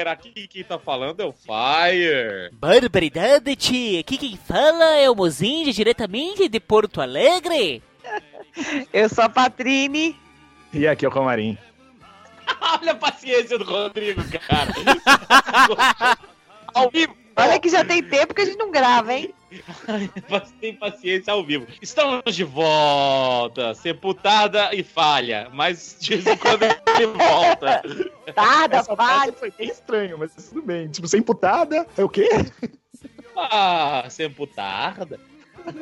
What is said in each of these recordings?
galera, aqui quem tá falando é o Fire. Barbaridade, tia. Aqui quem fala é o Mozinho, diretamente de Porto Alegre. Eu sou a Patrine. E aqui é o Camarim. Olha a paciência do Rodrigo, cara. Ao vivo. Olha que já tem tempo que a gente não grava, hein? Tem paciência ao vivo. Estamos de volta, sepultada e falha, mas de vez em quando ele volta. Frase falha. foi bem estranho, mas tudo bem. Tipo, ser imputada é o quê? Ah, sepultada.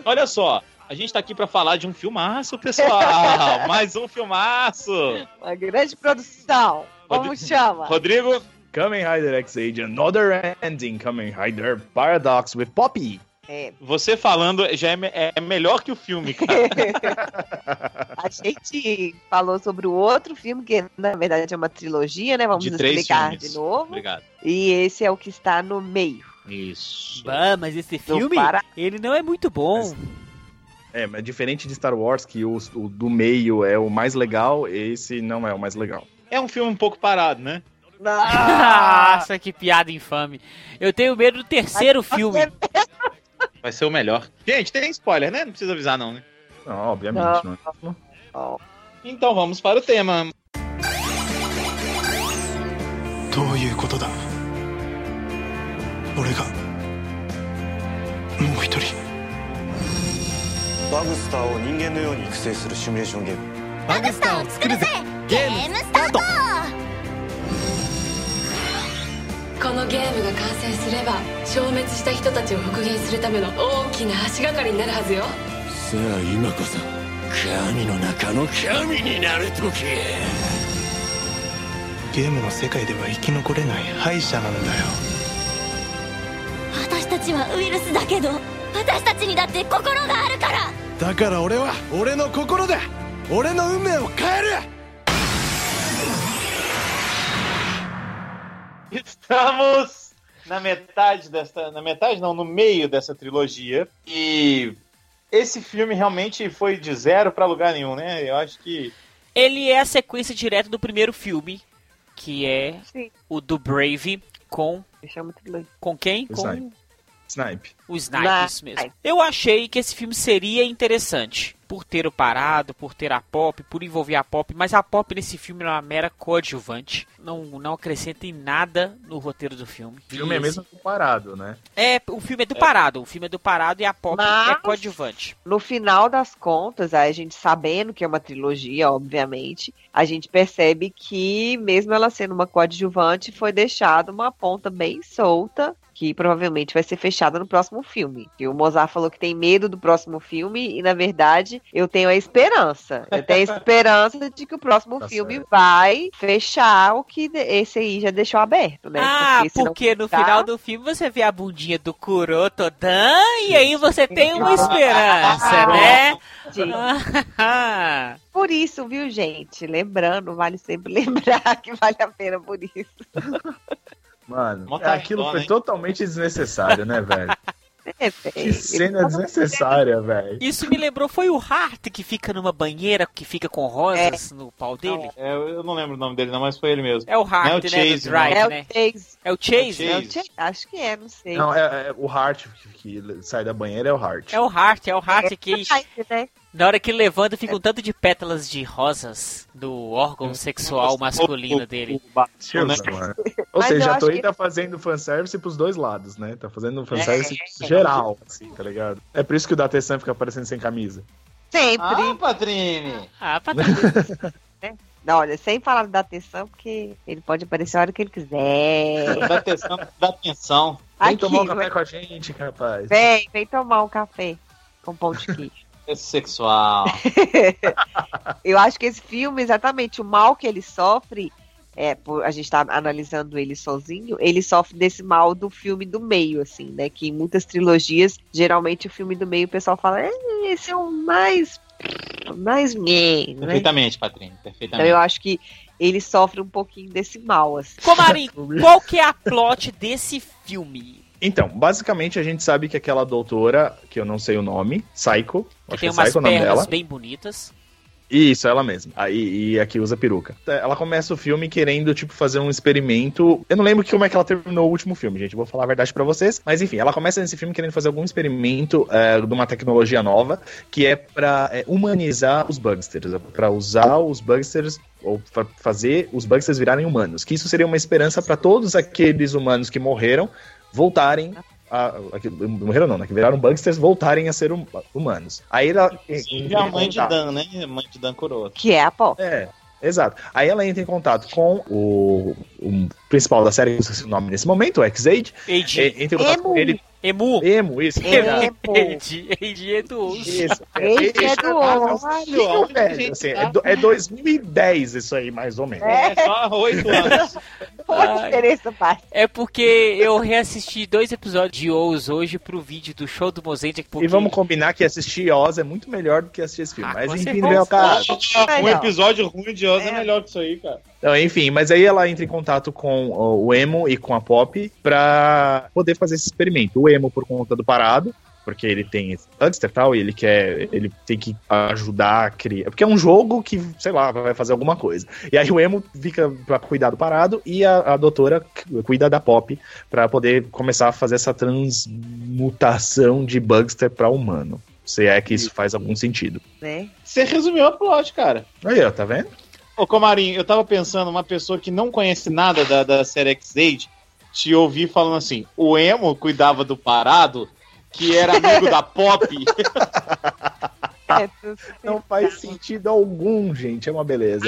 Olha só, a gente tá aqui pra falar de um filmaço, pessoal. Mais um filmaço. Uma grande produção. Como Rodrigo- chama? Rodrigo, Kamen Rider X-Age, Another Ending, Kamen Rider Paradox with Poppy. É, você falando já é, me- é melhor que o filme, cara. a gente falou sobre o outro filme, que na verdade é uma trilogia, né? Vamos De três explicar filmes. de novo. Obrigado. E esse é o que está no meio. Isso. Bah, mas esse filme, para- ele não é muito bom. É, mas diferente de Star Wars, que o, o do meio é o mais legal, esse não é o mais legal. É um filme um pouco parado, né? Nossa, que piada infame. Eu tenho medo do terceiro filme. Vai ser o melhor. Gente, tem spoiler, né? Não precisa avisar, não, né? Não, obviamente, não. é. Ó, Então vamos para o tema. どういうことだ俺がもう一人バグスターを人間のように育成するシミュレーションゲームバグスターを作るぜゲームスタート このゲームが完成すれば消滅した人たちを復元するための大きな足がかりになるはずよ。さあ今こそ神の中の神になる時ゲームの世界では生き残れない敗者なんだよ。私たちはウイルスだけど私たちにだって心があるから。だから俺は俺の心で俺の運命を変える Estamos na metade dessa. Na metade, não, no meio dessa trilogia. E esse filme realmente foi de zero pra lugar nenhum, né? Eu acho que. Ele é a sequência direta do primeiro filme, que é Sim. o do Brave com chama trilogia. com quem? Com Snipe. Snipe. o Snipe, isso Snipe. mesmo. Eu achei que esse filme seria interessante. Por ter o parado, por ter a pop, por envolver a pop, mas a pop nesse filme é uma mera coadjuvante. Não, não acrescenta em nada no roteiro do filme. O filme é E mesmo comparado, né? É, o filme é do parado. O filme é do parado e a pop é Mas- coadjuvante. No final das contas, a gente sabendo que é uma trilogia, obviamente, a gente percebe que, mesmo ela sendo uma coadjuvante, foi deixada uma ponta bem solta, que provavelmente vai ser fechada no próximo filme. E o Mozart falou que tem medo do próximo filme, e na verdade, eu tenho a esperança. Eu tenho a esperança de que o próximo Tá filme certo. vai fechar o que esse aí já deixou aberto, né? Ah, não porque no fechar- final do filme você vê a bundinha do Kurotodan e aí você tem uma esperança, né? Sim. Ah, Por isso, viu, gente? Lembrando, vale sempre lembrar que vale a pena por isso. Mano, Mó aquilo tarefona, foi hein? totalmente desnecessário, né, velho? É, Que velho. cena desnecessária, velho. Isso me lembrou, foi o Hart que fica numa banheira que fica com rosas no pau dele? É, eu não lembro o nome dele, não, mas foi ele mesmo. É o Hart, é o né? Chase, do Drive, É o né? Chase. É o Chase? É o É o Chase. Acho que é, não sei. Não, é, é o Hart que, que sai da banheira é o Hart. É o Hart, é o Hart que né? Na hora que ele levanta fica um tanto de pétalas de rosas do órgão sexual masculino dele. Né? Ou Mas seja, eu a acho Toei que- tá fazendo fanservice pros dois lados, né? Tá fazendo fanservice geral, assim, tá ligado? É por isso que o Datesan fica aparecendo sem camisa. Sempre. Ah, Patrine! Ah, Patrícia. Não, olha, sem falar da atenção, porque ele pode aparecer a hora que ele quiser. Dá atenção, dá atenção. Vem Aqui, tomar um café com a gente, rapaz. vem, vem tomar um café com pão de queijo. Esse sexual. Eu acho que esse filme, exatamente, o mal que ele sofre, é, por, a gente tá analisando ele sozinho, ele sofre desse mal do filme do meio, assim, né? Que em muitas trilogias, geralmente o filme do meio o pessoal fala, "É, esse é o mais. mais meh", né? Perfeitamente, Então perfeitamente. eu acho que ele sofre um pouquinho desse mal, assim. Comarim, qual que é a plot desse filme? Então, basicamente a gente sabe que aquela doutora, que eu não sei o nome, Psycho, Que acho tem que é umas Psycho pernas dela. bem bonitas. Isso, ela mesma. Aí, e aqui usa peruca. Ela começa o filme querendo, tipo, fazer um experimento. Eu não lembro como é que ela terminou o último filme, gente. Vou falar a verdade pra vocês. Mas enfim, ela começa nesse filme querendo fazer algum experimento é, de uma tecnologia nova que é pra é, humanizar os bugsters. é Pra usar os bugsters ou fa- fazer os bugsters virarem humanos. Que isso seria uma esperança pra todos aqueles humanos que morreram voltarem. A, a- que- morreram não, né? Que viraram bugsters voltarem a ser hum- humanos. Aí ela. E a mãe de Dan, né? A mãe de Dan Coroa. Que é a Pop. É, exato. Aí ela entra em contato com o, o principal da série, sei se é o nome nesse momento, o X-Aid. E- Entra em contato Emo. com ele. Emu. Emo, isso. Eiji é do urso. Isso. É velho, gente assim, é, do- é 2010 isso aí, mais ou menos. É. É só oito anos. Qual a diferença faz? É porque eu reassisti dois episódios de Oz hoje pro vídeo do show do Mozart. Porque... E vamos combinar que assistir Oz é muito melhor do que assistir esse filme. Ah, mas enfim, certeza. não é o caso. Um episódio ruim de Oz é. É. melhor que isso aí, cara. Então, enfim, mas aí ela entra em contato com o Emo e com a Pop pra poder fazer esse experimento. O Emo por conta do parado, porque ele tem esse Bugster e tal, e ele quer. Ele tem que ajudar a criar. Porque é um jogo que, sei lá, vai fazer alguma coisa. E aí o Emo fica pra cuidar do parado e a, a doutora cuida da Pop pra poder começar a fazer essa transmutação de Bugster pra humano. Se é que isso faz algum sentido. Né? Você resumiu a plot, cara. Aí, ó, tá vendo? Ô, Comarinho, eu tava pensando, uma pessoa que não conhece nada da, da série X-Age, te ouvir falando assim, o Emo cuidava do parado, que era amigo da Pop. É, Não faz sentido algum, gente. É uma beleza.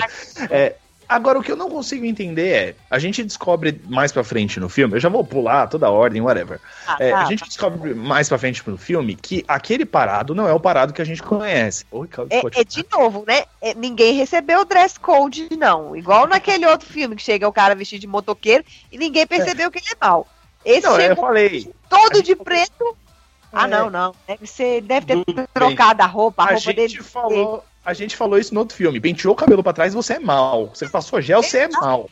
É, agora, o que eu não consigo entender é: a gente descobre mais pra frente no filme, eu já vou pular toda a ordem, whatever. Ah, É, tá. a gente descobre mais pra frente no filme que aquele parado não é o parado que a gente conhece. Oi, Claudio, É, é de novo, né? É, ninguém recebeu o dress code, não. Igual naquele outro filme que chega o cara vestido de motoqueiro e ninguém percebeu que ele é mal. Esse Não, eu falei. todo de preto. Ah, É. não, não. Deve, ser, deve ter Tudo bem. trocado a roupa. A, A roupa gente dele. falou. A gente falou isso no outro filme. Penteou o cabelo pra trás, você é mal. Você passou gel, você é mal.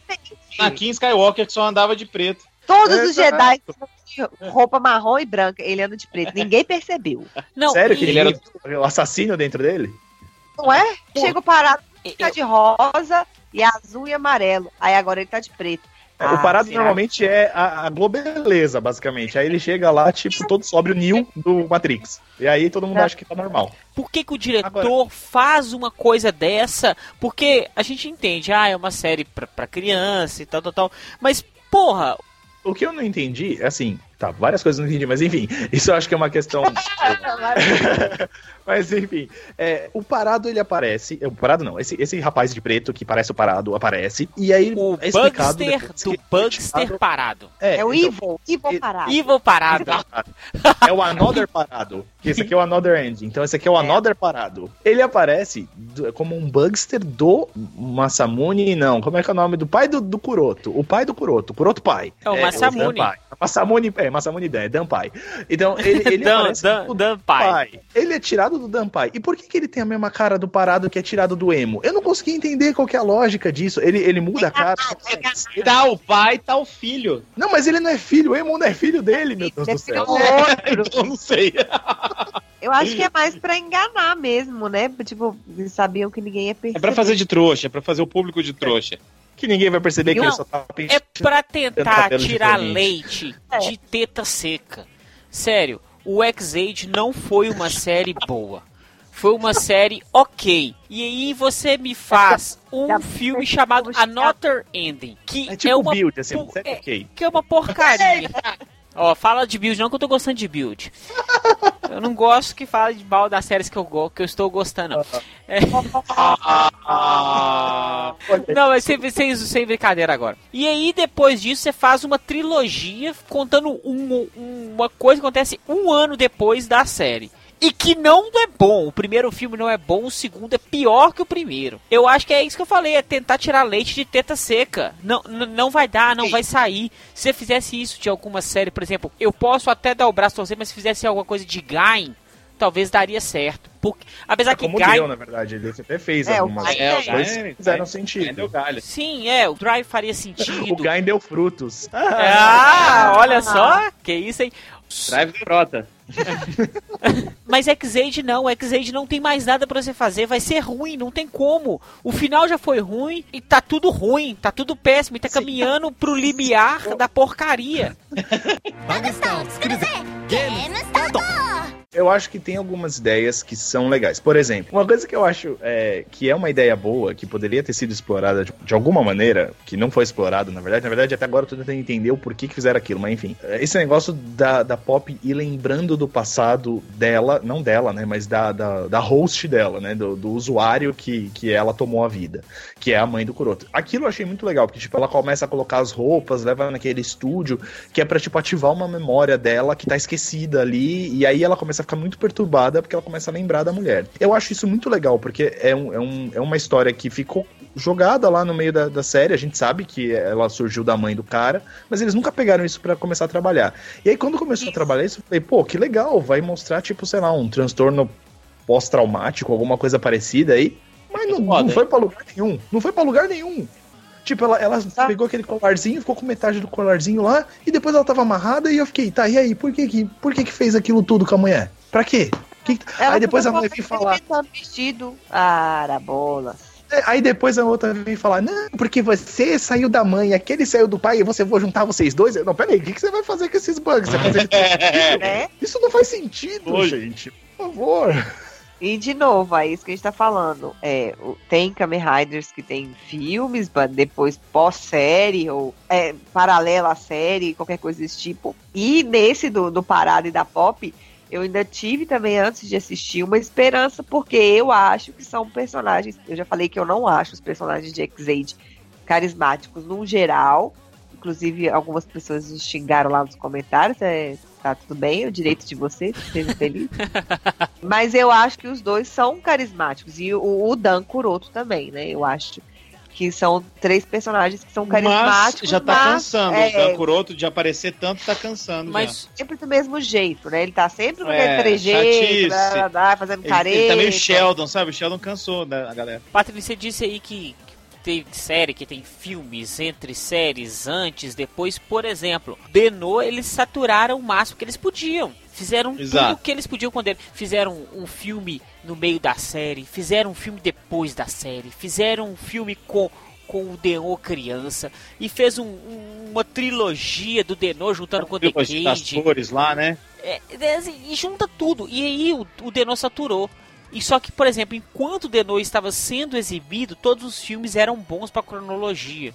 Anakin Skywalker que só andava de preto. Todos os Exato. Jedi tinham roupa marrom e branca. Ele anda de preto. Ninguém percebeu. Não, Sério que ele era- o assassino dentro dele? Não é? Chega o parado, eu- tá de rosa e azul e amarelo. Aí agora ele tá de preto. É, Ah, o parado normalmente é a, a globeleza, basicamente. Aí ele chega lá, tipo, todo sobre o Neo do Matrix. E aí todo mundo É. acha que tá normal. Por que, que o diretor faz uma coisa dessa? Porque a gente entende, ah, é uma série pra, pra criança e tal, tal, tal. Mas, porra, O que eu não entendi, é assim, tá, várias coisas eu não entendi, mas enfim, isso eu acho que é uma questão. mas enfim, é, o parado ele aparece. O parado não, esse, esse rapaz de preto que parece o parado aparece. E aí o é explicado. Bugster depois do que- Bugster parado. É o então, Evil. Evil parado. Evil parado. É o Another Parado. Que esse aqui é o Another End. Então esse aqui é o Another Parado. Ele aparece do- como um Bugster do Masamune, não. Como é que é o nome do pai do, do Kuroto? O pai do Kuroto. Kuroto pai. É o Masamune. Pai. Masamune, é, Masamune Dan, é Dan pai. Então ele, ele Dan, aparece Dan, Dan pai. Ele é tirado do Dan pai. E por que, que ele tem a mesma cara do Parado que é tirado do Emo? Eu não consegui entender qual que é a lógica disso. Ele, ele muda a cara. Tá o pai, tá o filho. Não, mas ele não é filho. O Emo não é filho dele, meu Deus do Deve ser céu. outro. Então não sei. Eu acho que é mais pra enganar mesmo, né? Tipo, eles sabiam que ninguém ia perceber. É pra fazer de trouxa, é pra fazer o público de trouxa. Que ninguém vai perceber que Não, ele só tá É pra tentar tirar diferente. leite É. de teta seca. Sério, o X-Age não foi uma série boa. Foi uma série ok. E aí você me faz um filme chamado Another Ending. Que É é, tipo uma build, assim, série é- ok. que é uma porcaria. Ó, fala de build não que eu tô gostando de build. Eu não gosto que fale de mal das séries que eu, que eu estou gostando. não. É. Ah, Não, mas sem, sem, sem brincadeira agora. E aí, depois disso, você faz uma trilogia contando um- uma coisa que acontece um ano depois da série. E que não é bom. O primeiro filme não é bom, o segundo é pior que o primeiro. Eu acho que é isso que eu falei, é tentar tirar leite de teta seca. Não, não vai dar, não vai sair. Se você fizesse isso de alguma série, por exemplo, eu posso até dar o braço a torcer, mas se fizesse alguma coisa de Gain, talvez daria certo. Porque, apesar que Como Gain deu, na verdade. Ele até fez É, algumas é, o tem. coisas Gain- que fizeram sentido. Galho. Sim, é, o Drive faria sentido. O Gain deu frutos. Ah, olha só, que isso, hein? Drive frota. Mas X-Aid não, X-Aid não tem mais nada pra você fazer, vai ser ruim, não tem como. O final já foi ruim e tá tudo ruim, tá tudo péssimo e tá caminhando pro limiar da porcaria. バ eu acho que tem algumas ideias que são legais. Por exemplo, uma coisa que eu acho é, que é uma ideia boa, que poderia ter sido explorada de, de alguma maneira, que não foi explorada, na verdade. Na verdade, até agora eu tô tentando entender o porquê que fizeram aquilo, mas enfim. É, esse negócio da, da Pop ir lembrando do passado dela, não dela, né, mas da, da, da host dela, né, do, do usuário que, que ela tomou a vida que é a mãe do Kuroto. Aquilo eu achei muito legal, porque, tipo, ela começa a colocar as roupas, leva naquele estúdio, que é pra, tipo, ativar uma memória dela que tá esquecida ali, e aí ela começa a ficar muito perturbada porque ela começa a lembrar da mulher. Eu acho isso muito legal, porque é, um, é, um, é uma história que ficou jogada lá no meio da, da série. A gente sabe que ela surgiu da mãe do cara, mas eles nunca pegaram isso para começar a trabalhar. E aí, quando começou isso. a trabalhar isso, eu falei, pô, que legal, vai mostrar, tipo, sei lá, um transtorno pós-traumático, alguma coisa parecida aí. Mas não, não foi para lugar nenhum. Não foi para lugar nenhum. Tipo, ela, ela tá. pegou aquele colarzinho, ficou com metade do colarzinho lá, e depois ela tava amarrada, e eu fiquei, tá, e aí, por que que, por que, que fez aquilo tudo com a mulher? Pra quê? Que... Aí depois a mulher vem falar. vestido. Arabolas. É, aí depois a outra vem falar, não, porque você saiu da mãe, aquele saiu do pai, e você vou juntar vocês dois. Não, peraí, o que, que você vai fazer com esses bugs? Você fazer... é. Isso não faz sentido, Oi. gente. Por favor. E de novo, é isso que a gente tá falando. É, tem Kamen Riders que tem filmes, depois pós-série, ou é, paralela à série, qualquer coisa desse tipo. E nesse do, do Parada e da Pop, eu ainda tive também, antes de assistir, uma esperança, porque eu acho que são personagens. Eu já falei que eu não acho os personagens de X-Aid carismáticos no geral. Inclusive, algumas pessoas xingaram lá nos comentários. É, tá tudo bem, é o direito de você, seja feliz. Mas eu acho que os dois são carismáticos. E o, o Dan Kuroto também, né? Eu acho que são três personagens que são carismáticos. Mas já tá mas, cansando. É... O Dan Kuroto de aparecer tanto tá cansando. Mas já. sempre do mesmo jeito, né? Ele tá sempre com é, trejeito, fazendo careta. Ele, ele tá meio Sheldon, sabe? O Sheldon cansou da galera. Patrícia, você disse aí que tem série, que tem filmes entre séries, antes, depois, por exemplo, Denô, eles saturaram o máximo que eles podiam. Fizeram Exato. tudo o que eles podiam quando eles fizeram um filme no meio da série, fizeram um filme depois da série, fizeram um filme com com o Denô criança e fez um, um, uma trilogia do Denô juntando com o The Cage. das cores lá, né? É, é, assim, e junta tudo. E aí o, o Denô saturou. E só que, por exemplo, enquanto o Denô estava sendo exibido, todos os filmes eram bons para cronologia.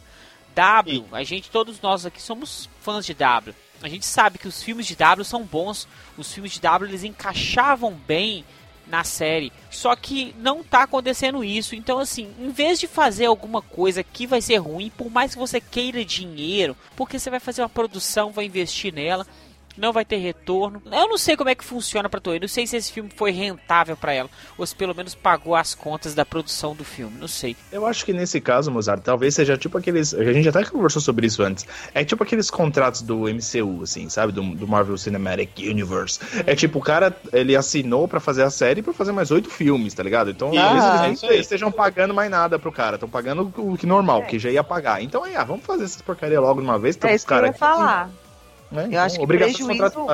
W, Sim. a gente, todos nós aqui somos fãs de W. A gente sabe que os filmes de W são bons, os filmes de W eles encaixavam bem na série. Só que não tá acontecendo isso. Então, assim, em vez de fazer alguma coisa que vai ser ruim, por mais que você queira dinheiro, porque você vai fazer uma produção, vai investir nela, não vai ter retorno. Eu não sei como é que funciona pra Toei, não sei se esse filme foi rentável para ela, ou se pelo menos pagou as contas da produção do filme, não sei. Eu acho que nesse caso, Mozart, talvez seja tipo aqueles. A gente até conversou sobre isso antes. É tipo aqueles contratos do MCU, assim, sabe? Do, do Marvel Cinematic Universe. É tipo, o cara, ele assinou para fazer a série para fazer mais oito filmes, tá ligado? Então, ah, eles, eles estejam pagando mais nada pro cara, estão pagando o que normal, é. que já ia pagar. Então, aí, ah, vamos fazer essas porcaria logo de uma vez, então é os caras. falar. Né? Eu acho que prejuízo,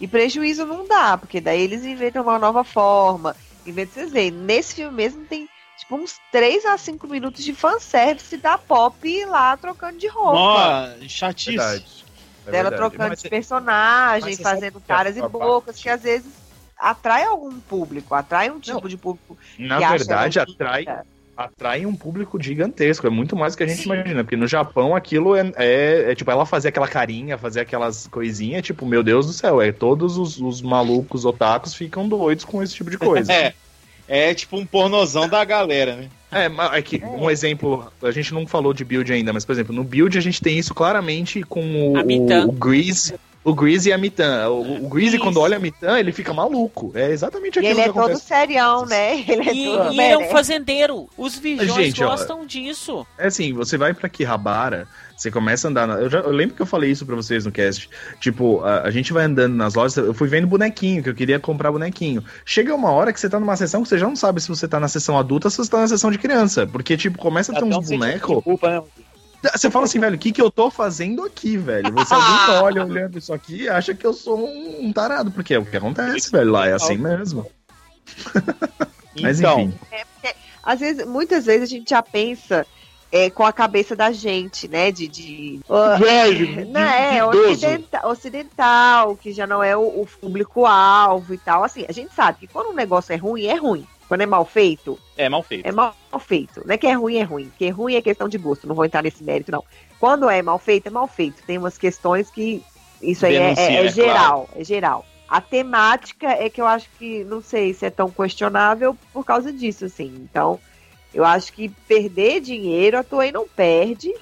e prejuízo não dá, porque daí eles inventam uma nova forma. De vocês verem, nesse filme mesmo tem tipo uns 3 a 5 minutos de fanservice da Pop lá trocando de roupa. Ó, chatice. É Dela trocando mas, de personagem, fazendo caras e bocas, que às vezes atrai algum público, atrai um tipo não, de público. Na verdade, atrai atrai um público gigantesco. É muito mais do que a gente Sim. imagina. Porque no Japão aquilo é, é, é, tipo, ela fazer aquela carinha, fazer aquelas coisinhas, tipo, meu Deus do céu, é todos os, os malucos otakus ficam doidos com esse tipo de coisa. é. É tipo um pornozão da galera, né? É, é que um exemplo, a gente não falou de build ainda, mas por exemplo, no build a gente tem isso claramente com o, o, o Grease o Greasy e a Mitan. O, o Greasy, quando olha a Mitan, ele fica maluco. É exatamente aquilo e ele é todo serião, né? Ele é e, todo e ele é um fazendeiro. Os vigiões gostam ó, disso. É assim, você vai pra Kihabara, você começa a andar. Na... Eu, já, eu lembro que eu falei isso pra vocês no cast. Tipo, a, a, gente vai andando nas lojas. Eu fui vendo bonequinho, que eu queria comprar bonequinho. Chega uma hora que você tá numa sessão que você já não sabe se você tá na sessão adulta ou se você tá na sessão de criança. Porque, tipo, começa a ter uns bonecos. Né? Você fala assim, velho, o que, que eu tô fazendo aqui, velho? Você alguém olha olhando isso aqui e acha que eu sou um, tarado, porque é o que acontece, velho, lá é assim mesmo. Mas Então, enfim. É porque, às vezes, muitas vezes a gente já pensa é, com a cabeça da gente, né? De. de velho, não, é, idoso. ocidental, ocidental, que já não é o, o público-alvo e tal. Assim, a gente sabe que quando um negócio é ruim, é ruim. Quando é mal feito, É mal feito. é mal feito. Não é que é ruim, é ruim. Porque ruim é questão de gosto. Não vou entrar nesse mérito, não. Quando é mal feito, é mal feito. Tem umas questões que. Isso aí é- Denuncia, é, é é geral. É geral. A temática é que eu acho que, não sei se é tão questionável por causa disso, assim. Então, eu acho que perder dinheiro, a Toei não perde.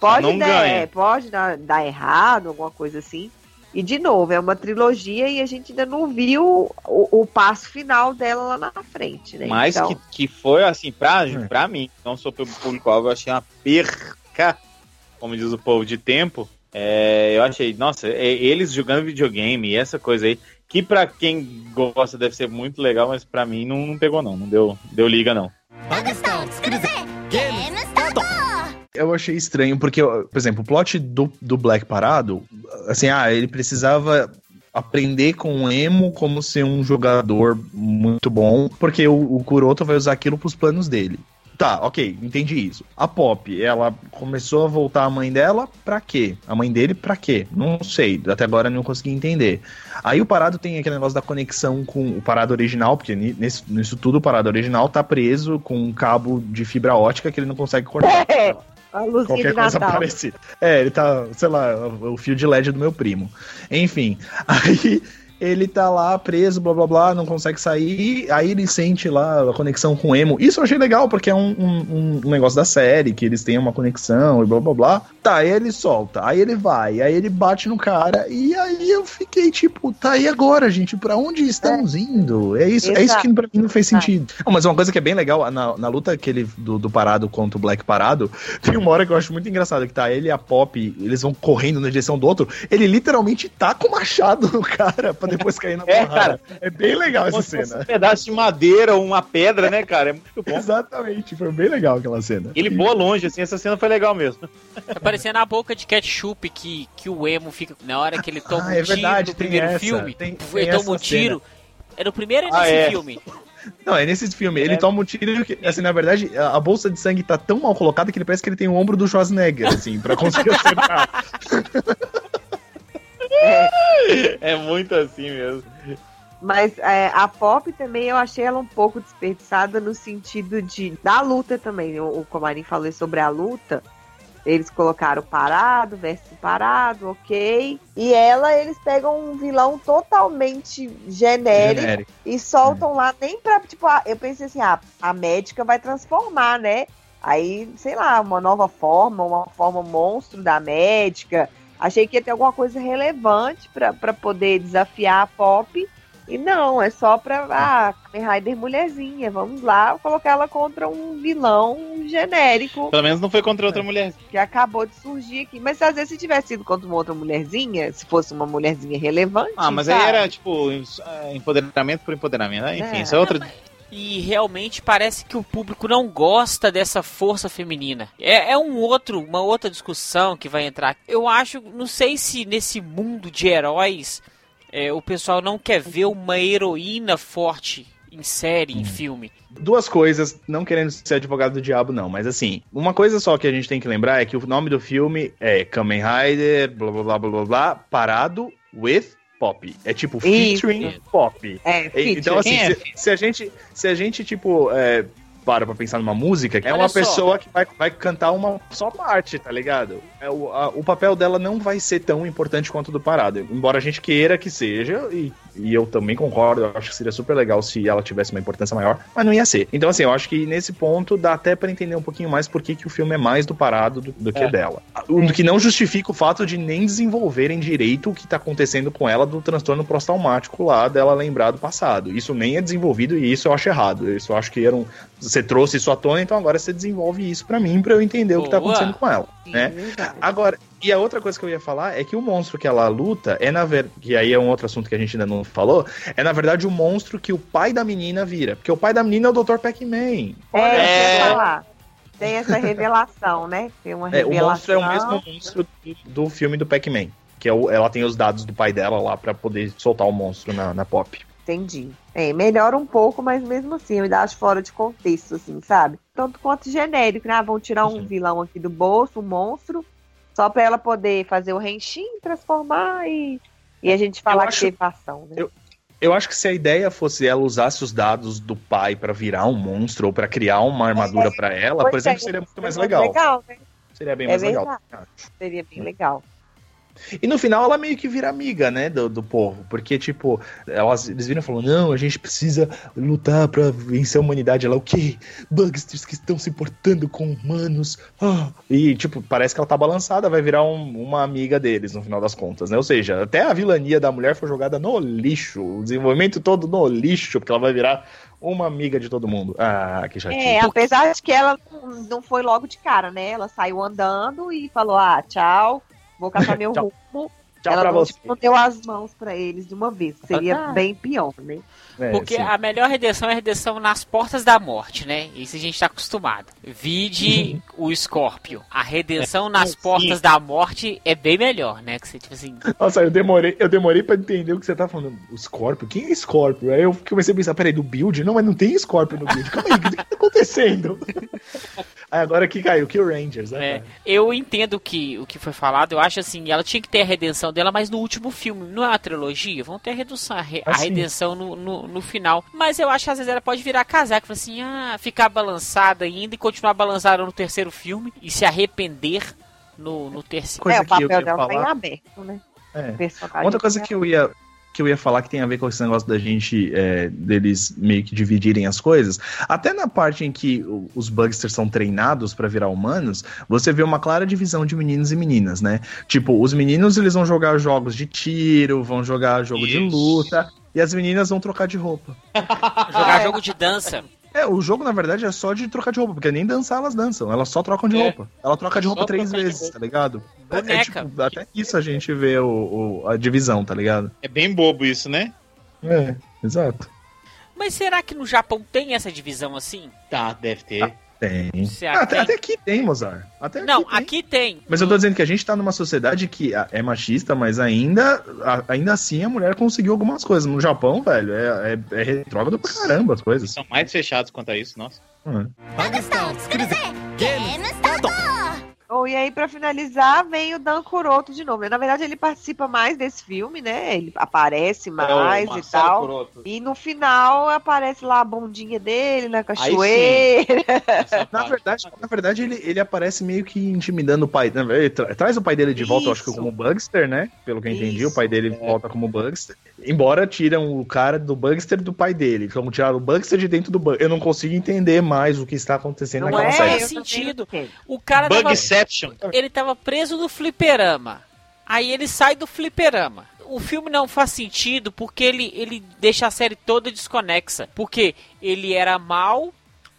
Pode, não dar, ganha. é, pode dar, dar errado, alguma coisa assim. E, de novo, é uma trilogia e a gente ainda não viu o, o passo final dela lá na frente, né? Mas então, que, que foi assim, pra, É. pra mim, não sou pelo público-alvo, eu achei uma perca, como diz o povo, de tempo. É, eu achei, nossa, é, eles jogando videogame e essa coisa aí, que pra quem gosta deve ser muito legal, mas pra mim não, não pegou não, não deu, deu liga não. Eu achei estranho, porque, por exemplo, o plot do, do Black Parado, assim, ah, ele precisava aprender com o Emo como ser um jogador muito bom, porque o, o Kuroto vai usar aquilo pros planos dele. Tá, ok, entendi isso. A Pop, ela começou a voltar a mãe dela pra quê? A mãe dele pra quê? Não sei, até agora não consegui entender. Aí o Parado tem aquele negócio da conexão com o Parado original, porque ni- nesse, nisso tudo o Parado original tá preso com um cabo de fibra ótica que ele não consegue cortar. A luzinha Qualquer coisa Natal. parecida. É, ele tá, sei lá, o fio de LED do meu primo. Enfim, aí ele tá lá preso, blá blá blá, não consegue sair. Aí ele sente lá a conexão com o Emo. Isso eu achei legal, porque é um, um- um negócio da série, que eles têm uma conexão e blá blá blá. Tá, aí ele solta, aí ele vai, aí ele bate no cara. E aí eu fiquei tipo, tá, e agora, gente? Pra onde estamos indo? É isso, é isso que pra mim não fez sentido. Não, mas uma coisa que é bem legal, na, na luta aquele do, do Parado contra o Black Parado, tem uma hora que eu acho muito engraçado, que tá ele e a Pop, eles vão correndo na direção do outro, ele literalmente taca o machado no cara pra depois cair na É, porrada. cara. É bem legal essa cena. Um pedaço de madeira ou uma pedra, né, cara? É muito bom. Exatamente, foi bem legal aquela cena. Ele voa longe, assim, essa cena foi legal mesmo. Tá parecendo a boca de ketchup que, que o emo fica. Na hora que ele toma Ah, um é tiro verdade, no tem primeiro essa, filme, tem- tem ele toma um tiro. É no primeiro e Ah, nesse é. filme. Não, é nesse filme. Ele toma um tiro que, assim, na verdade, a, a bolsa de sangue tá tão mal colocada que ele parece que ele tem o ombro do Schwarzenegger, assim, pra conseguir acertar. É muito assim mesmo. Mas é, a Pop também eu achei ela um pouco desperdiçada no sentido de da luta também. O, o Comarim falou sobre a luta. Eles colocaram parado versus parado, ok. E ela, eles pegam um vilão totalmente genérico, Genérico. e soltam lá nem pra, tipo, ah, eu pensei assim, ah, a médica vai transformar, né? Aí, sei lá, uma nova forma, uma forma monstro da médica. Achei que ia ter alguma coisa relevante pra pra poder desafiar a Pop. E não, é só pra. Ah, Kamen Rider mulherzinha. Vamos lá colocar ela contra um vilão genérico Pelo menos não foi contra outra mulher. que acabou de surgir aqui. Mas às vezes se tivesse sido contra uma outra mulherzinha, se fosse uma mulherzinha relevante. Ah, mas aí sabe? era, tipo, é, empoderamento por empoderamento. né? Enfim, É. isso é outra. E realmente parece que o público não gosta dessa força feminina. É, é um outro, uma outra discussão que vai entrar. Eu acho, não sei se nesse mundo de heróis é, o pessoal não quer ver uma heroína forte em série, em filme. Duas coisas, não querendo ser advogado do diabo, não, mas assim, uma coisa só que a gente tem que lembrar é que o nome do filme é Kamen Rider, blá blá blá blá blá, blá parado with Pop. É tipo Isso. featuring Pop. É, feature. Então, assim, se, se a gente, se a gente, tipo, é, para pra pensar numa música, é Olha uma só. pessoa que vai, vai cantar uma só parte, tá ligado? É, o, a- o papel dela não vai ser tão importante quanto o do Parado. Embora a gente queira que seja, e, e eu também concordo, eu acho que seria super legal se ela tivesse uma importância maior, mas não ia ser. Então, assim, eu acho que nesse ponto dá até pra entender um pouquinho mais por que, que o filme é mais do Parado do, do que É. dela. O que não justifica o fato de nem desenvolverem direito o que tá acontecendo com ela do transtorno pós-traumático lá, dela lembrar do passado. Isso nem é desenvolvido e isso eu acho errado. Isso eu acho que era um. Você trouxe isso à tona, então agora você desenvolve isso pra mim, pra eu entender o que tá Boa. acontecendo com ela. Sim, né? verdade. Agora, e a outra coisa que eu ia falar é que o monstro que ela luta é na verdade, que aí é um outro assunto que a gente ainda não falou, é na verdade o monstro que o pai da menina vira, porque o pai da menina é o Dr. Pac-Man. É, É. eu ia falar. Tem essa revelação, né? Tem uma É, o monstro é o mesmo monstro do, do filme do Pac-Man. Que é o- ela tem os dados do pai dela lá pra poder soltar o monstro na, na pop. Entendi. É, melhora um pouco, mas mesmo assim, eu ainda acho fora de contexto, assim, sabe? Tanto quanto genérico, né? Ah, vão tirar um Uhum. vilão aqui do bolso, um monstro, só pra ela poder fazer o renchinho, transformar e, e a gente falar acho- que teve ação, né? eu- Eu acho que se a ideia fosse ela usasse os dados do pai pra virar um monstro ou pra criar uma armadura pra ela, por exemplo, é, seria muito mais legal. legal, né? Seria bem É mais legal. verdade. acho. Seria bem legal. E no final ela meio que vira amiga, né, do, do povo. Porque, tipo, elas, eles viram e falaram, não, a gente precisa lutar pra vencer a humanidade. Ela, o quê? Bugsters que estão se portando com humanos. Ah. E, tipo, parece que ela tá balançada, vai virar um- uma amiga deles, no final das contas, né? Ou seja, até a vilania da mulher foi jogada no lixo. O desenvolvimento todo no lixo, porque ela vai virar uma amiga de todo mundo. Ah, que chatinho. É, apesar de que ela não- não foi logo de cara, né? Ela saiu andando e falou: ah, tchau, vou caçar meu Tchau. rumo. Tchau ela pra não, você. tipo, não deu as mãos pra eles de uma vez. Seria Ah. bem pior, né? É, Porque sim. a melhor redenção é a redenção nas portas da morte, né? Isso a gente tá acostumado. Vide o Scorpio. A redenção nas Sim. portas da morte é bem melhor, né? Que você, tipo assim, Nossa, eu demorei, eu demorei pra entender o que você tá falando. O Scorpio? Quem é Scorpio? Aí eu comecei a pensar, peraí, do build? Não, mas não tem Scorpio no build. Calma aí, o que tá acontecendo? aí agora que caiu, que o Rangers, né? É, eu entendo que, o que foi falado, eu acho assim, ela tinha que ter a redenção dela, mas no último filme, não é uma trilogia, vão ter a, redução, a, re- a Ah, sim. redenção no, no, no final. Mas eu acho que às vezes ela pode virar casaco, falar assim, ah, ficar balançada ainda e continuar balançada no terceiro filme e se arrepender no, no terceiro. Coisa é, o que eu papel ia dela tá em falar- aberto, né? É. Outra coisa que eu ia que eu ia falar que tem a ver com esse negócio da gente é, deles meio que dividirem as coisas. Até na parte em que os Bugsters são treinados pra virar humanos, você vê uma clara divisão de meninos e meninas, né? Tipo, os meninos eles vão jogar jogos de tiro, vão jogar jogo de Isso. luta, e as meninas vão trocar de roupa. Jogar jogo de dança. É, o jogo, na verdade, é só de trocar de roupa, porque nem dançar elas dançam, elas só trocam de É. roupa. Ela troca de É roupa só três vezes, roupa. tá ligado? É, é, Boneca. tipo, até isso a gente vê o, o- a divisão, tá ligado? É bem bobo isso, né? É, exato. Mas será que no Japão tem essa divisão assim? Tá, deve ter. Tem. Ah, até, tem? até aqui tem, Mozart. Até Não, aqui tem. aqui tem. Mas eu tô dizendo que a gente tá numa sociedade que é machista, mas ainda, a- ainda assim a mulher conseguiu algumas coisas. No Japão, velho, é, é, é retrógrado pra caramba as coisas. São mais fechados quanto a isso, nossa. Hum. ハ Bom, e aí, para finalizar, vem o Dan Coroto de novo. Na verdade, ele participa mais desse filme, né? Ele aparece mais é e tal. Curoto. E no final aparece lá a bundinha dele na cachoeira. na verdade, na verdade ele, ele aparece meio que intimidando o pai. Né? Traz o pai dele de volta, Isso. acho que como Bugster, né? Pelo que eu entendi, Isso. o pai dele é. volta como Bugster. Embora tiram o cara do Bugster do pai dele. Então tiraram o Bugster de dentro do Bugster. Eu não consigo entender mais o que está acontecendo não naquela é, série. Não faz sentido. O cara Bugster Bugception. ele tava preso no fliperama. Aí ele sai do fliperama. O filme não faz sentido porque ele, ele deixa a série toda desconexa. Porque ele era mal,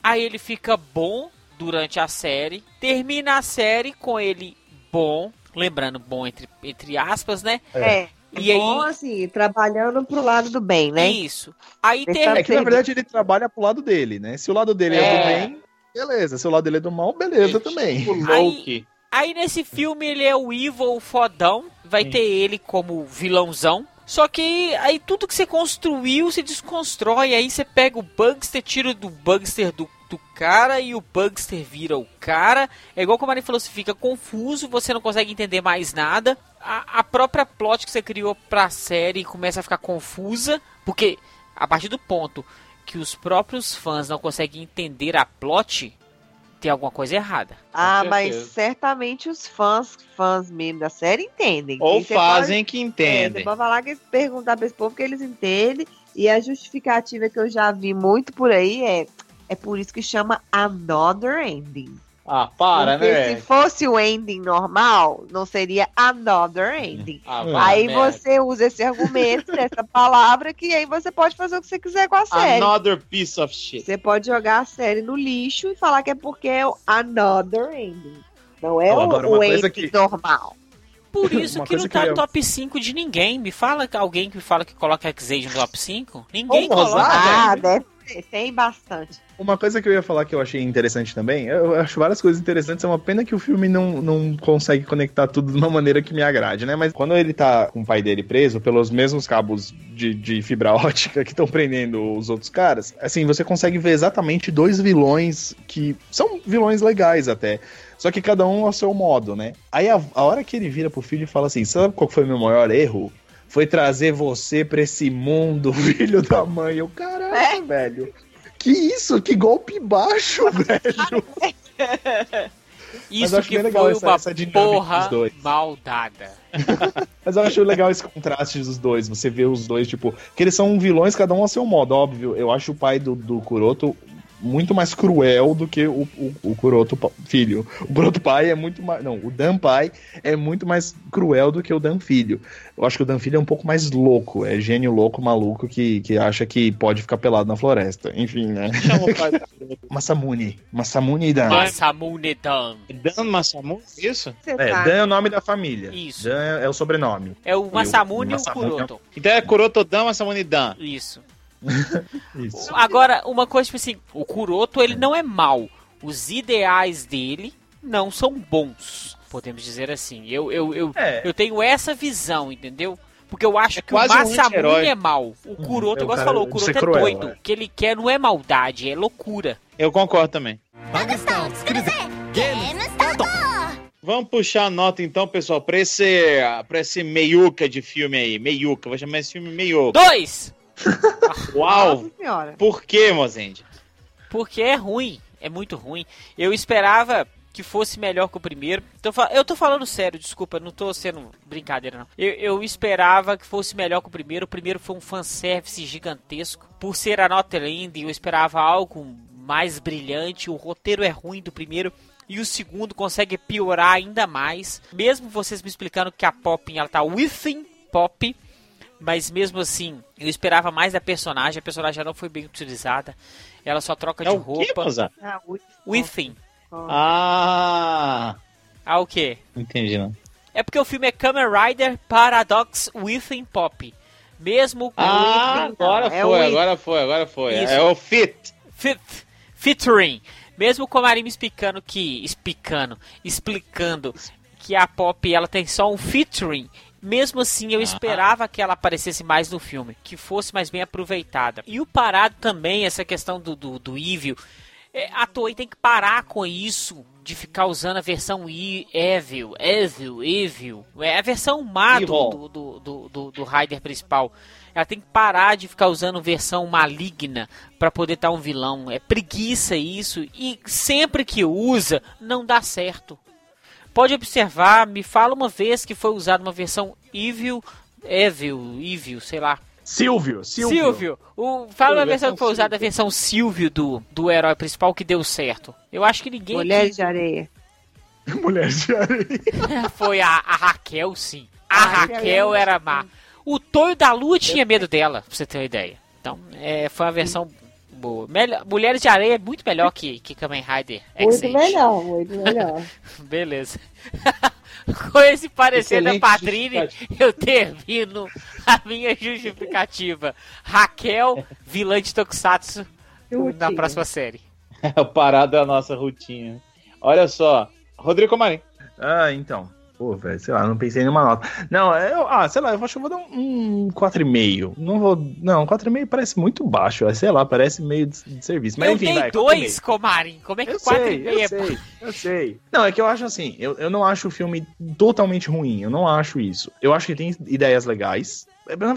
aí ele fica bom durante a série. Termina a série com ele bom. Lembrando, bom entre, entre aspas, né? É. E é bom, aí- assim, trabalhando pro lado do bem, né? Isso. Aí Esse ter, É que na verdade ele trabalha pro lado dele, né? Se o lado dele é, É. do bem, beleza. Se o lado dele é do mal, beleza também. O Aí- Loki. Aí nesse filme ele é o evil fodão, vai ter ele como vilãozão. Só que aí tudo que você construiu se desconstrói. Aí você pega o Bugster, tira do Bugster do, do cara e o Bugster vira o cara. É igual como a Mari falou, você fica confuso, você não consegue entender mais nada. A, a própria plot que você criou pra série começa a ficar confusa, porque a partir do ponto que os próprios fãs não conseguem entender a plot, tem alguma coisa errada. Ah, mas certamente os fãs, fãs mesmo da série entendem. Ou fazem que É, entendem. você pode falar que perguntar pra esse povo que eles entendem. E a justificativa que eu já vi muito por aí é. É por isso que chama Another Ending. Ah, para, Porque né? se fosse o ending normal, não seria Another Ending. Ah, aí merda. você usa esse argumento, essa palavra, que aí você pode fazer o que você quiser com a série. Another piece of shit. Você pode jogar a série no lixo e falar que é porque é o Another Ending. Não é o, agora, o ending que- normal. Por isso que não tá eu no ia- top 5 de ninguém. Me fala alguém que fala que coloca X-Age no top 5. Ninguém Ô, coloca. Ah, velho. deve Tem, bastante. Uma coisa que eu ia falar que eu achei interessante também, eu acho várias coisas interessantes, é uma pena que o filme não, não consegue conectar tudo de uma maneira que me agrade, né? Mas quando ele tá com o pai dele preso pelos mesmos cabos de, de fibra ótica que estão prendendo os outros caras, assim, você consegue ver exatamente dois vilões que são vilões legais até. Só que cada um ao seu modo, né? Aí a, a hora que ele vira pro filho e fala assim: sabe qual foi o meu maior erro? Foi trazer você pra esse mundo, filho da mãe. Eu, caralho, velho. Que isso? Que golpe baixo, velho. Isso acho que bem legal foi essa- uma essa porra dos dois. mal dada. Mas eu acho legal esse contraste dos dois. Você vê os dois, tipo, que eles são vilões, cada um a seu modo, óbvio. Eu acho o pai do, do Kuroto muito mais cruel do que o, o, o Kuroto filho. O Kuroto pai é muito mais. Não, o Dan pai é muito mais cruel do que o Dan filho. Eu acho que o Dan filho é um pouco mais louco. É gênio louco, maluco, que, que acha que pode ficar pelado na floresta. Enfim, né? Masamune. Masamune Dan. Masamune-dan. Dan Masamu, isso? Você É, tá- Dan é o nome da família. Isso. Dan é, é o sobrenome. É o Masamune e o Masamune é o- Kuroto. Então é Kuroto Dan Masamune Dan. Isso. Isso. Agora, uma coisa, tipo assim, o Kuroto, ele não é mal. Os ideais dele não são bons, podemos dizer assim. Eu, eu, eu, é. eu tenho essa visão, entendeu? Porque eu acho é que o Masamune um é mal. O uhum. Kuroto, é, igual você falou, o Kuroto é cruel, doido. Né? O que ele quer não é maldade, é loucura. Eu concordo também. Vamos puxar a nota então, pessoal, pra esse, pra esse meiuca de filme aí. Meiuca, vou chamar esse filme meiuca. Dois! Uau! Por que, Mozende? Porque é ruim, é muito ruim. Eu esperava que fosse melhor que o primeiro. Eu tô falando sério, desculpa, não tô sendo brincadeira, não. Eu, eu esperava que fosse melhor que o primeiro. O primeiro foi um fanservice gigantesco. Por ser a nota linda, eu esperava algo mais brilhante. O roteiro é ruim do primeiro. E o segundo consegue piorar ainda mais. Mesmo vocês me explicando que a Pop ela tá within Pop. Mas mesmo assim, eu esperava mais da personagem. A personagem já não foi bem utilizada. Ela só troca É de roupa. Mozart? Ah. Within. Ah, Ah, o quê? não entendi não. É porque o filme é Kamen Rider Paradox Within Pop. Mesmo com Ah, agora É foi, o- agora foi, agora foi. Isso. É o Fit. fit, featuring. Mesmo com a Marina explicando que. Explicando. Explicando que a Pop ela tem só um featuring. Mesmo assim, eu esperava que ela aparecesse mais no filme, que fosse mais bem aproveitada. E o parado também, essa questão do, do, do Evil. É, a Toei tem que parar com isso de ficar usando a versão I, Evil, Evil, Evil. É a versão má do, do, do, do, do, do Rider principal. Ela tem que parar de ficar usando versão maligna pra poder estar um vilão. É preguiça isso. E sempre que usa, não dá certo. Pode observar, me fala uma vez que foi usada uma versão Evil, Evil, Evil, sei lá. Silvio, Silvio. Silvio, o, fala uma Silvio, versão versão que foi usada a versão Silvio do, do herói principal que deu certo. Eu acho que ninguém Mulheres de areia. Mulher de areia. foi a, a Raquel, sim. A Ah, Raquel era má. O Tonho da Lua tinha medo dela, pra você ter uma ideia. Então, é, foi uma versão boa. Melhor- Mulheres de Areia é muito melhor que, que Kamen Rider Muito X8. melhor, muito melhor. Beleza. Com esse parecer da Excelente Patrine, eu termino a minha justificativa. Raquel, vilã de Tokusatsu, na próxima série. O parado é a nossa rotina. Olha só. Rodrigo Marim. Ah, então. Pô, velho, sei lá, não pensei em nenhuma nota. Não, eu, ah, sei lá, eu acho que eu vou dar um, um 4,5. Não vou. Não, 4,5 parece muito baixo, sei lá, parece meio de, de serviço. Mas eu enfim, dei vai, dois, Comarim. Como é que Eu 4 sei, e meio eu é sei, eu sei. Não, é que eu acho assim, eu, eu não acho o filme totalmente ruim, eu não acho isso. Eu acho que tem ideias legais. Pra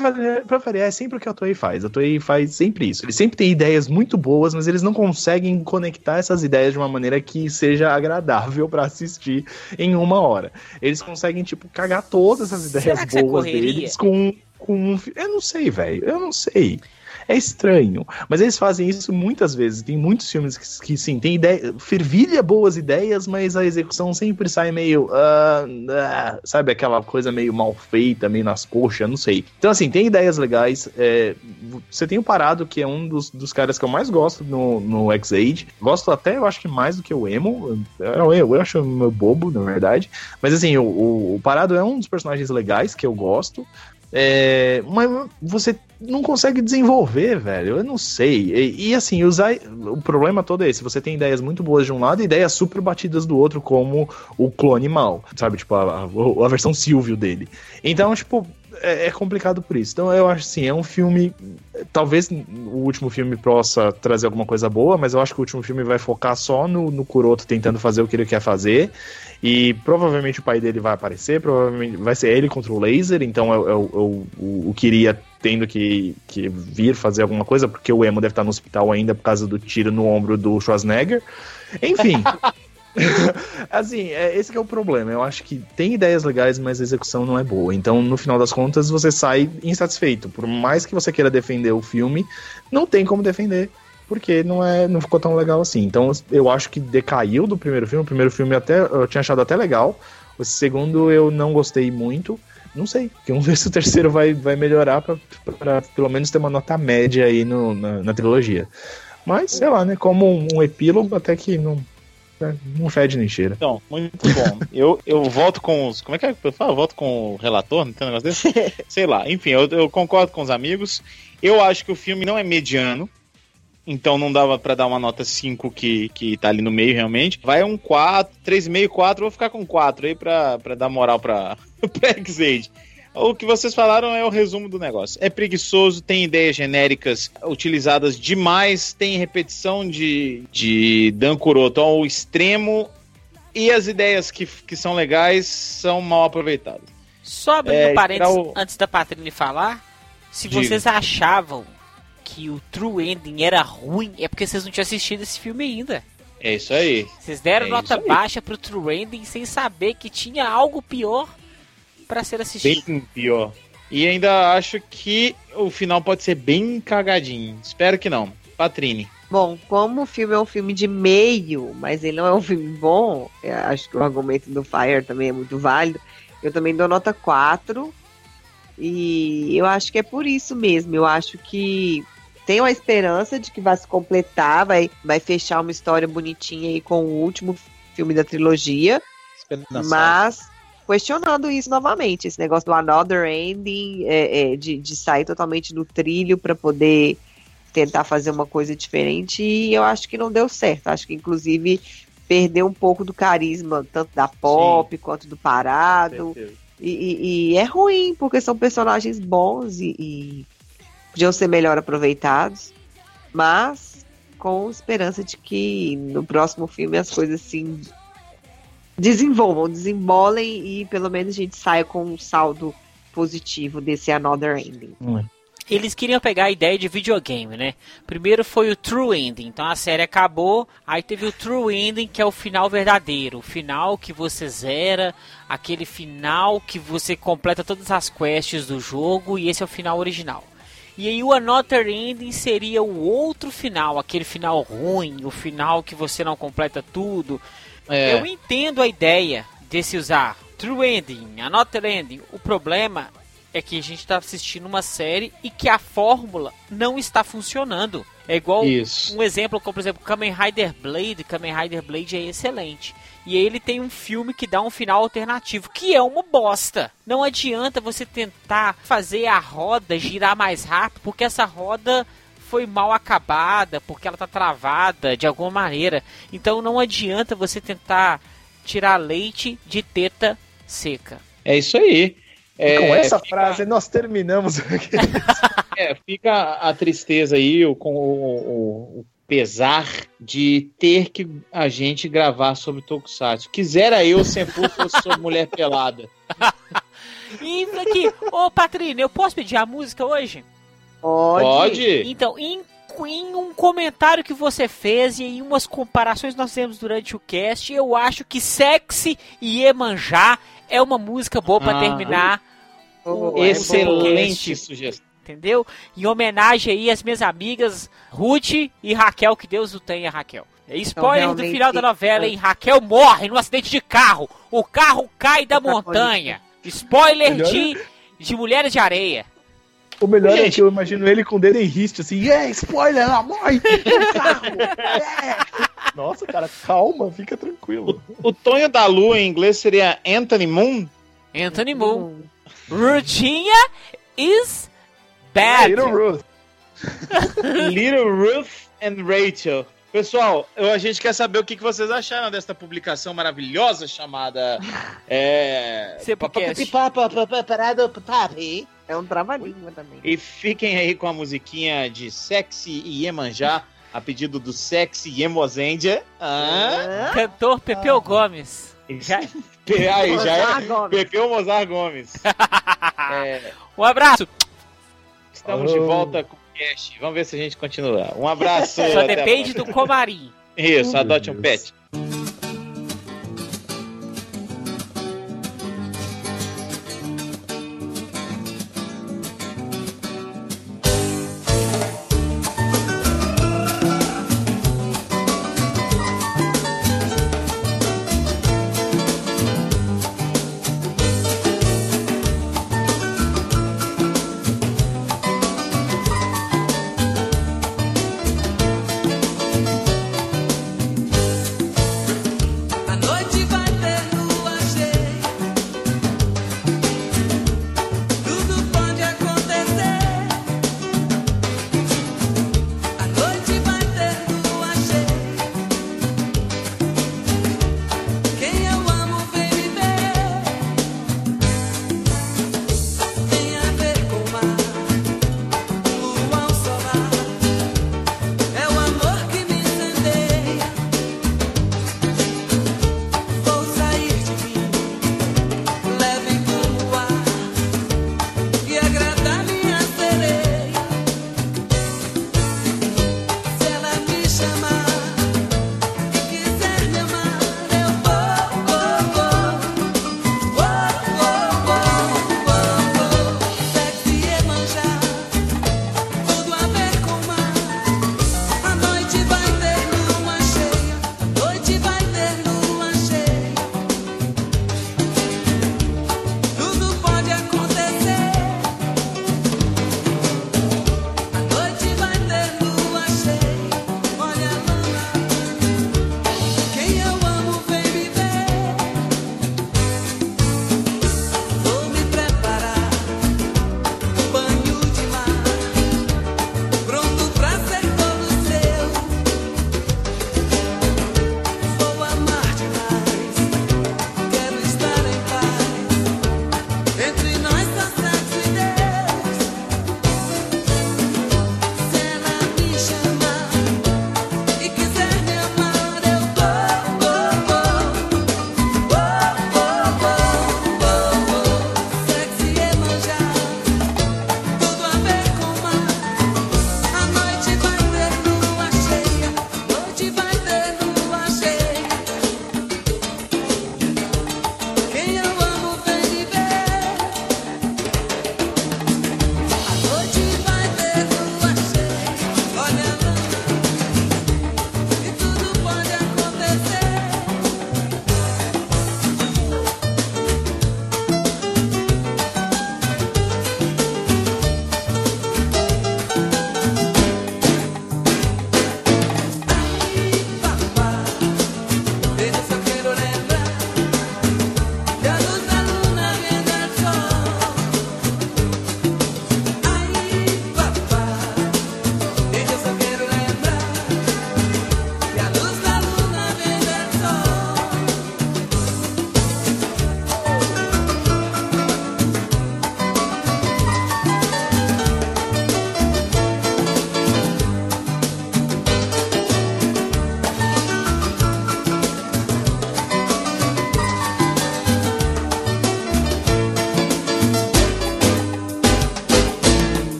variar- é sempre o que a Toei faz. A Toei faz sempre isso. Eles sempre têm ideias muito boas, mas eles não conseguem conectar essas ideias de uma maneira que seja agradável pra assistir em uma hora. Eles conseguem, tipo, cagar todas as ideias boas deles com, com um Eu não sei, velho. Eu não sei. É estranho. Mas eles fazem isso muitas vezes. Tem muitos filmes que, que sim, tem ideia, fervilha boas ideias, mas a execução sempre sai meio. ah, ah, sabe, aquela coisa meio mal feita, meio nas coxas, não sei. Então, assim, tem ideias legais. é, você tem o Parado, que é um dos, dos caras que eu mais gosto no, no X-Age. Gosto até, eu acho que mais do que o Emo. Eu, eu, eu acho meu bobo, na verdade. Mas assim, o, o, o Parado é um dos personagens legais que eu gosto. É, mas você não consegue desenvolver, velho. Eu não sei. E, e, assim, usar. O problema todo é esse: você tem ideias muito boas de um lado e ideias super batidas do outro, como o clone mal, sabe? Tipo, a, a, a versão Silvio dele. Então, tipo, é, é, complicado por isso. Então eu acho assim, é um filme. Talvez o último filme possa trazer alguma coisa boa, mas eu acho que o último filme vai focar só no, no Kuroto tentando fazer o que ele quer fazer. E provavelmente o pai dele vai aparecer, provavelmente vai ser ele contra o laser, então eu, eu, eu, o Kiria tendo que, que vir fazer alguma coisa, porque o Emo deve estar no hospital ainda por causa do tiro no ombro do Schwarzenegger. Enfim. assim, é, esse é o problema. Eu acho que tem ideias legais, mas a execução não é boa. Então, no final das contas, você sai insatisfeito. Por mais que você queira defender o filme, não tem como defender. Porque não, é, não ficou tão legal assim. Então, eu acho que decaiu do primeiro filme. O primeiro filme até, eu tinha achado até legal. O segundo eu não gostei muito. Não sei. Vamos ver se o terceiro vai, vai melhorar para pelo menos ter uma nota média aí no, na, na trilogia. Mas, sei lá, né? Como um, um epílogo, até que não, é, não fede nem cheira. Então, muito bom. eu, eu volto com os. Como é que é que eu falo? Eu volto com o relator, não tem um negócio desse? Sei lá. Enfim, eu, eu concordo com os amigos. Eu acho que o filme não é mediano. Então não dava para dar uma nota 5 que, que tá ali no meio realmente. Vai um 4, 3,5, 4. Vou ficar com 4 aí pra, pra dar moral pra, pra X-Aid. O que vocês falaram é o resumo do negócio. É preguiçoso, tem ideias genéricas utilizadas demais, tem repetição de, de Dan Kuroto ao extremo e as ideias que, que são legais são mal aproveitadas. Só abrindo é, parênteses, o... antes da Patrícia falar, se Digo. vocês achavam que o True Ending era ruim, é porque vocês não tinham assistido esse filme ainda. É isso aí. Vocês deram é nota baixa pro True Ending sem saber que tinha algo pior para ser assistido. Bem pior. E ainda acho que o final pode ser bem cagadinho. Espero que não. Patrine. Bom, como o filme é um filme de meio, mas ele não é um filme bom, acho que o argumento do Fire também é muito válido. Eu também dou nota 4. E eu acho que é por isso mesmo. Eu acho que tem uma esperança de que vai se completar, vai, vai fechar uma história bonitinha aí com o último filme da trilogia. Mas questionando isso novamente, esse negócio do another ending, é, é, de, de sair totalmente do trilho para poder tentar fazer uma coisa diferente, e eu acho que não deu certo. Acho que, inclusive, perdeu um pouco do carisma, tanto da pop Sim. quanto do parado. E, e, e, é ruim, porque são personagens bons e, e podiam ser melhor aproveitados, mas com esperança de que no próximo filme as coisas assim desenvolvam, desembolem e pelo menos a gente saia com um saldo positivo desse Another Ending. Hum. Eles queriam pegar a ideia de videogame, né? Primeiro foi o True Ending, então a série acabou, aí teve o True Ending, que é o final verdadeiro, o final que você zera, aquele final que você completa todas as quests do jogo e esse é o final original. E aí o Another Ending seria o outro final, aquele final ruim, o final que você não completa tudo, é. Eu entendo a ideia de se usar True Ending, Another Ending. O problema é que a gente está assistindo uma série e que a fórmula não está funcionando. É igual Isso. um exemplo, como por exemplo, Kamen Rider Blade. Kamen Rider Blade é excelente. E aí ele tem um filme que dá um final alternativo, que é uma bosta. Não adianta você tentar fazer a roda girar mais rápido, porque essa roda foi mal acabada, porque ela tá travada de alguma maneira. Então não adianta você tentar tirar leite de teta seca. É isso aí. É, com essa fica... frase nós terminamos. é, fica a tristeza aí com o, o, o, pesar de ter que a gente gravar sobre Tokusatsu. Quisera eu ser fosse sobre mulher pelada. e aqui, ô Patrícia, eu posso pedir a música hoje? Pode. Pode. Então, em, em um comentário que você fez e em umas comparações que nós fizemos durante o cast, eu acho que Sexy e Emanjá é uma música boa para ah, terminar. Oh, o, excelente sugestão. Entendeu? Em homenagem aí às minhas amigas Ruth e Raquel, que Deus o tenha, Raquel. É spoiler então, do final da novela, hein? Raquel morre num acidente de carro. O carro cai da montanha. Spoiler de, de Mulheres de Areia. O melhor Gente. é que eu imagino ele com o dedo em riste, assim, é, yeah, spoiler, ela morre carro, yeah. Nossa, cara, calma, fica tranquilo. O, o Tonho da Lua em inglês seria Anthony Moon? Anthony Moon. Virginia is Bad. Little Ruth. Little Ruth and Rachel. Pessoal, eu- a gente quer saber o que que vocês acharam desta publicação maravilhosa chamada. É. Cepocast. É um trava-língua também. E fiquem aí com a musiquinha de Sexy e Iemanjá, a pedido do Sexy Iemozendia. Ah, Cantor Pepeu Gomes. já, aí, já é Mozart Gomes. Pepeu Mozart Gomes. É, Um abraço. Estamos de volta com o cast. Vamos ver se a gente continua. Um abraço. Só depende do Comarim. Isso, adote um Deus. pet.